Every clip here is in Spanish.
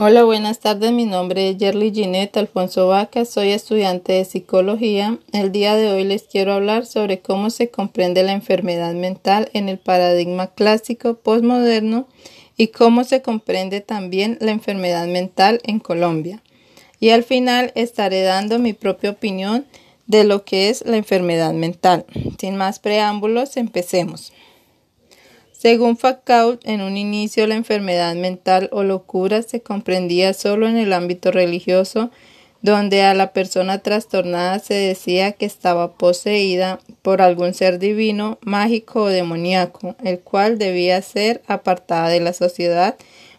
Hola, buenas tardes. Mi nombre es Yerly Ginette Alfonso Vaca. Soy estudiante de psicología. El día de hoy les quiero hablar sobre cómo se comprende la enfermedad mental en el paradigma clásico postmoderno y cómo se comprende también la enfermedad mental en Colombia. Y al final estaré dando mi propia opinión de lo que es la enfermedad mental. Sin más preámbulos, empecemos. Según Foucault, en un inicio la enfermedad mental o locura se comprendía solo en el ámbito religioso, donde a la persona trastornada se decía que estaba poseída por algún ser divino, mágico o demoníaco, el cual debía ser apartada de la sociedad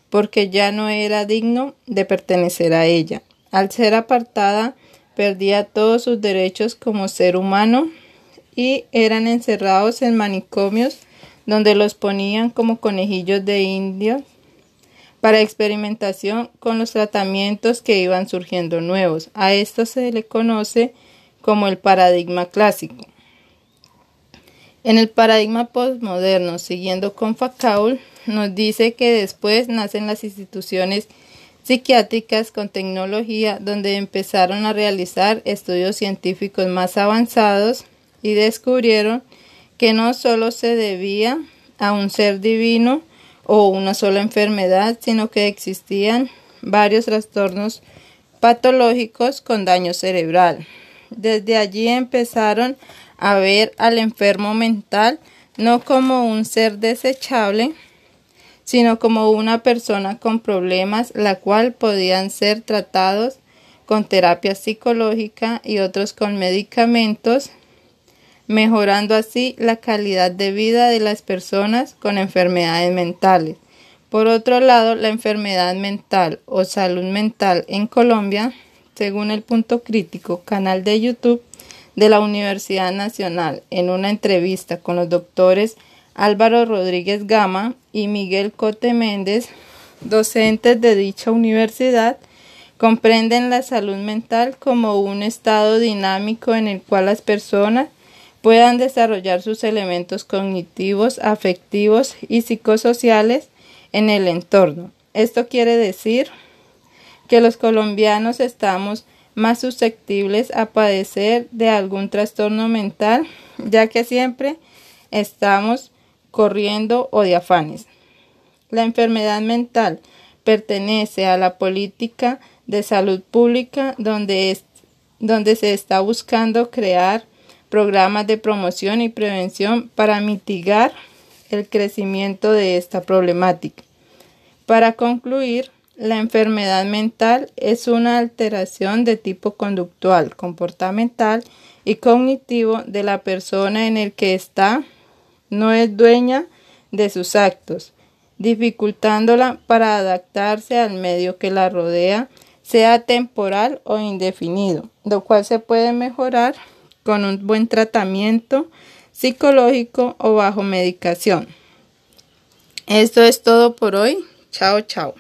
porque ya no era digno de pertenecer a ella. Al ser apartada, perdía todos sus derechos como ser humano y eran encerrados en manicomios donde los ponían como conejillos de indio para experimentación con los tratamientos que iban surgiendo nuevos. A esto se le conoce como el paradigma clásico. En el paradigma postmoderno, siguiendo con Foucault, nos dice que después nacen las instituciones psiquiátricas con tecnología donde empezaron a realizar estudios científicos más avanzados y descubrieron que no solo se debía a un ser divino o una sola enfermedad, sino que existían varios trastornos patológicos con daño cerebral. Desde allí empezaron a ver al enfermo mental no como un ser desechable, sino como una persona con problemas, la cual podían ser tratados con terapia psicológica y otros con medicamentos mejorando así la calidad de vida de las personas con enfermedades mentales. Por otro lado, la enfermedad mental o salud mental en Colombia, según el punto crítico, canal de YouTube de la Universidad Nacional, en una entrevista con los doctores Álvaro Rodríguez Gama y Miguel Cote Méndez, docentes de dicha universidad, comprenden la salud mental como un estado dinámico en el cual las personas puedan desarrollar sus elementos cognitivos, afectivos y psicosociales en el entorno. Esto quiere decir que los colombianos estamos más susceptibles a padecer de algún trastorno mental, ya que siempre estamos corriendo o de afanes. La enfermedad mental pertenece a la política de salud pública donde, es, donde se está buscando crear programas de promoción y prevención para mitigar el crecimiento de esta problemática. Para concluir, la enfermedad mental es una alteración de tipo conductual, comportamental y cognitivo de la persona en el que está no es dueña de sus actos, dificultándola para adaptarse al medio que la rodea, sea temporal o indefinido, lo cual se puede mejorar con un buen tratamiento psicológico o bajo medicación. Esto es todo por hoy. Chao, chao.